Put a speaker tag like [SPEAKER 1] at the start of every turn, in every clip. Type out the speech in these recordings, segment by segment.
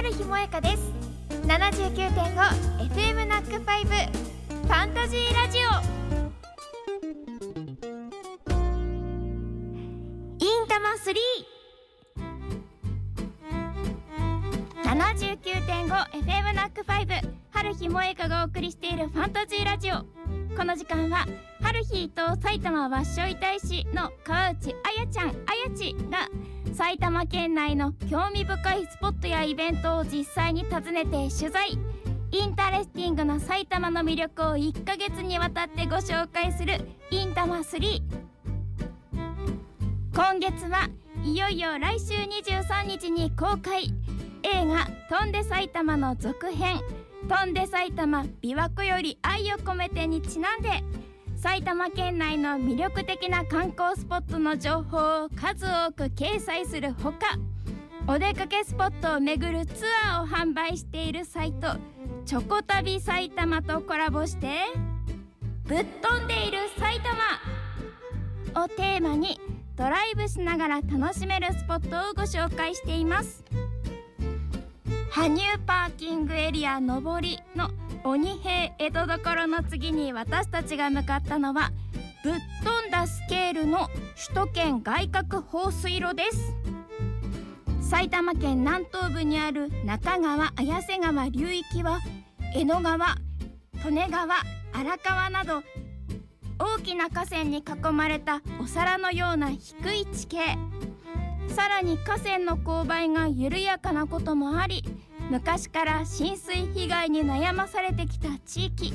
[SPEAKER 1] 春日萌香です。79.5FM ナックファイブファンタジーラジオ。インタマ 379.5FM ナックファイブ春日萌香がお送りしているファンタジーラジオ。この時間は春日と埼玉わっしょい大使の川内あやちゃんあやちが埼玉県内の興味深いスポットやイベントを実際に訪ねて取材。 interesting な埼玉の魅力を1ヶ月にわたってご紹介するインタマ3今月はいよいよ来週23日に公開。映画「翔んで埼玉」の続編「翔んで埼玉琵琶湖より愛を込めて」にちなんで。埼玉県内の魅力的な観光スポットの情報を数多く掲載するほかお出かけスポットを巡るツアーを販売しているサイトチョコ旅埼玉とコラボしてぶっ飛んでいる埼玉をテーマにドライブしながら楽しめるスポットをご紹介しています。羽生パーキングエリア上りの鬼平江戸所の次に私たちが向かったのはぶっ飛んだスケールの首都圏外郭放水路です。埼玉県南東部にある中川綾瀬川流域は江戸川利根川荒川など大きな河川に囲まれたお皿のような低い地形。さらに河川の勾配が緩やかなこともあり昔から浸水被害に悩まされてきた地域。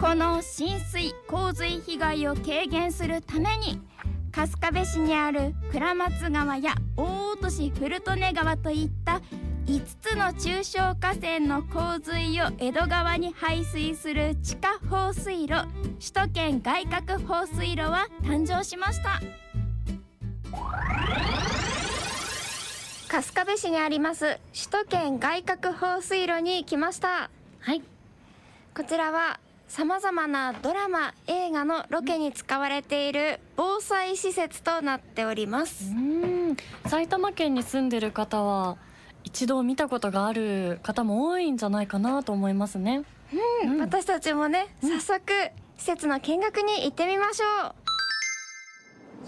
[SPEAKER 1] この浸水洪水被害を軽減するために春日部市にある倉松川や大落市古利根川といった5つの中小河川の洪水を江戸川に排水する地下放水路首都圏外郭放水路は誕生しました。春日部市にあります首都圏外郭放水路に来ました。
[SPEAKER 2] はい。
[SPEAKER 1] こちらはさまざまなドラマ映画のロケに使われている防災施設となっております。
[SPEAKER 2] うん。埼玉県に住んでる方は一度見たことがある方も多いんじゃないかなと思いますね。
[SPEAKER 1] うん、
[SPEAKER 2] うん。
[SPEAKER 1] 私たちもね早速施設の見学に行ってみましょう。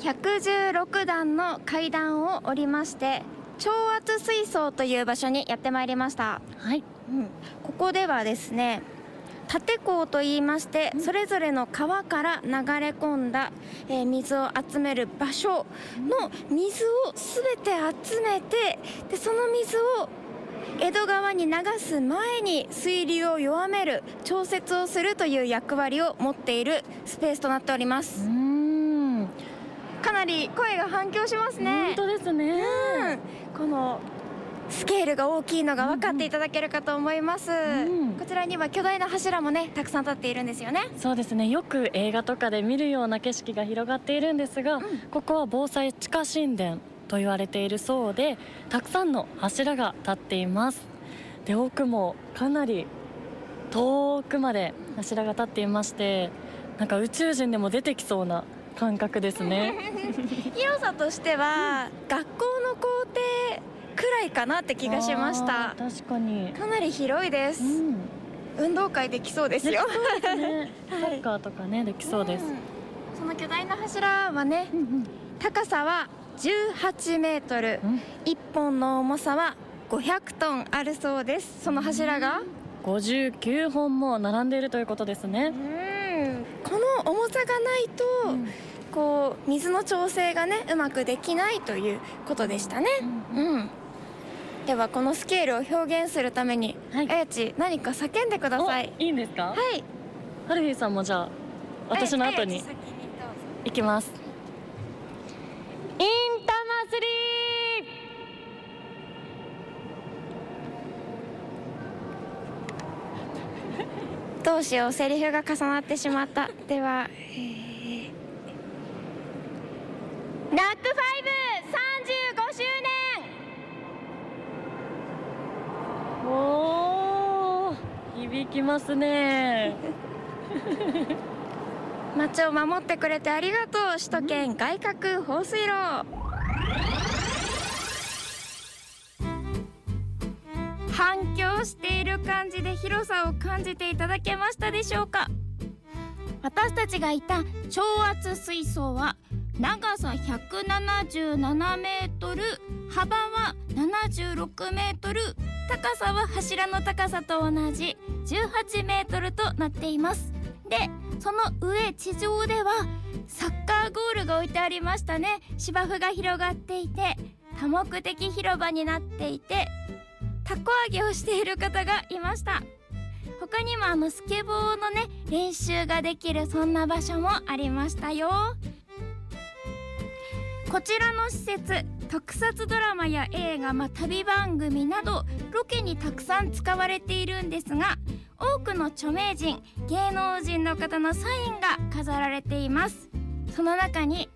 [SPEAKER 1] 116段の階段を降りまして超圧水槽という場所にやってまいりました。
[SPEAKER 2] はい。
[SPEAKER 1] うん、ここではですね縦港と言いましてそれぞれの川から流れ込んだ、えー水を集める場所の水を全て集めてでその水を江戸川に流す前に水流を弱める調節をするという役割を持っているスペースとなっておりま
[SPEAKER 2] う
[SPEAKER 1] す
[SPEAKER 2] ん。
[SPEAKER 1] かなり声が反響します
[SPEAKER 2] 本
[SPEAKER 1] ね
[SPEAKER 2] 当ですね。
[SPEAKER 1] うんこのスケールが大きいのが分かっていただけるかと思います、
[SPEAKER 2] ん。
[SPEAKER 1] こちらには巨大な柱もねたくさん立っているんですよね。
[SPEAKER 2] そうですね。よく映画とかで見るような景色が広がっているんですが、ここは防災地下神殿と言われているそうでたくさんの柱が立っています。で奥もかなり遠くまで柱が立っていましてなんか宇宙人でも出てきそうな感覚ですね。
[SPEAKER 1] 広さとしては、学校の校庭くらいかなって気がしました。
[SPEAKER 2] 確かに。
[SPEAKER 1] かなり広いです、
[SPEAKER 2] うん。
[SPEAKER 1] 運動会できそうですよ。
[SPEAKER 2] すね。サッカーとかねできそうです、
[SPEAKER 1] ん。その巨大な柱はね
[SPEAKER 2] うんうん。
[SPEAKER 1] 高さは18メートル。
[SPEAKER 2] うん。
[SPEAKER 1] 1本の重さは500トンあるそうです。その柱が
[SPEAKER 2] ？59本も並んでいるということですね
[SPEAKER 1] の重さがないと、こう水の調整がねうまくできないということでしたね。うんではこのスケールを表現するために、
[SPEAKER 2] はい。
[SPEAKER 1] あやち何か叫んでください。
[SPEAKER 2] おいいんですか？
[SPEAKER 1] はい。
[SPEAKER 2] ハルフィーさんもじゃあ私の後に行きます。インタマスリ
[SPEAKER 1] どうしようセリフが重なってしまった。では、えー、ナックファイブ35周年。
[SPEAKER 2] ーおー響きますね。
[SPEAKER 1] 街を守ってくれてありがとう。首都圏外郭放水路反響している感じで広さを感じていただけましたでしょうか？私たちがいた超圧水槽は長さ177メートル幅は76メートル高さは柱の高さと同じ18メートルとなっています。でその上地上ではサッカーゴールが置いてありましたね。芝生が広がっていて多目的広場になっていてたこ揚げをしている方がいました。他にもあのスケボーのね練習ができるそんな場所もありましたよ。こちらの施設特撮ドラマや映画、まあ、旅番組などロケにたくさん使われているんですが多くの著名人芸能人の方のサインが飾られています。その中に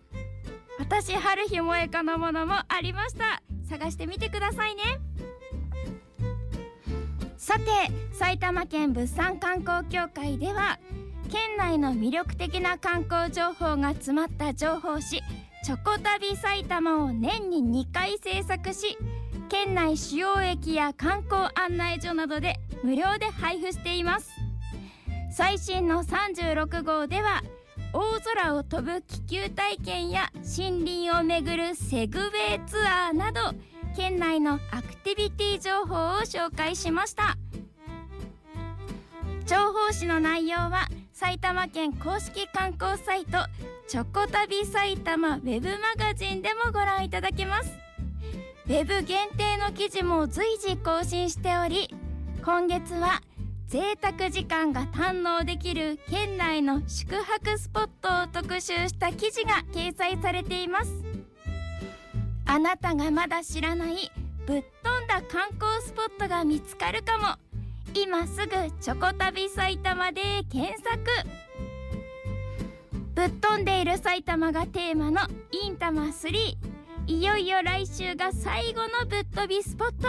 [SPEAKER 1] 私春日萌香のものもありました。探してみてくださいね。さて埼玉県物産観光協会では県内の魅力的な観光情報が詰まった情報誌チョコ旅埼玉を年に2回制作し県内主要駅や観光案内所などで無料で配布しています。最新の36号では大空を飛ぶ気球体験や森林を巡るセグウェイツアーなど県内のアクティビティ情報を紹介しました。情報誌の内容は埼玉県公式観光サイトチョコ旅埼玉ウェブマガジンでもご覧いただけます。ウェブ限定の記事も随時更新しており今月は贅沢時間が堪能できる県内の宿泊スポットを特集した記事が掲載されています。あなたがまだ知らないぶっ飛んだ観光スポットが見つかるかも。今すぐチョコ旅埼玉で検索。ぶっ飛んでいる埼玉がテーマのインタマ3いよいよ来週が最後のぶっ飛びスポット。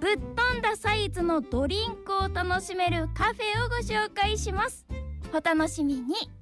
[SPEAKER 1] ぶっ飛んだサイズのドリンクを楽しめるカフェをご紹介します。お楽しみに。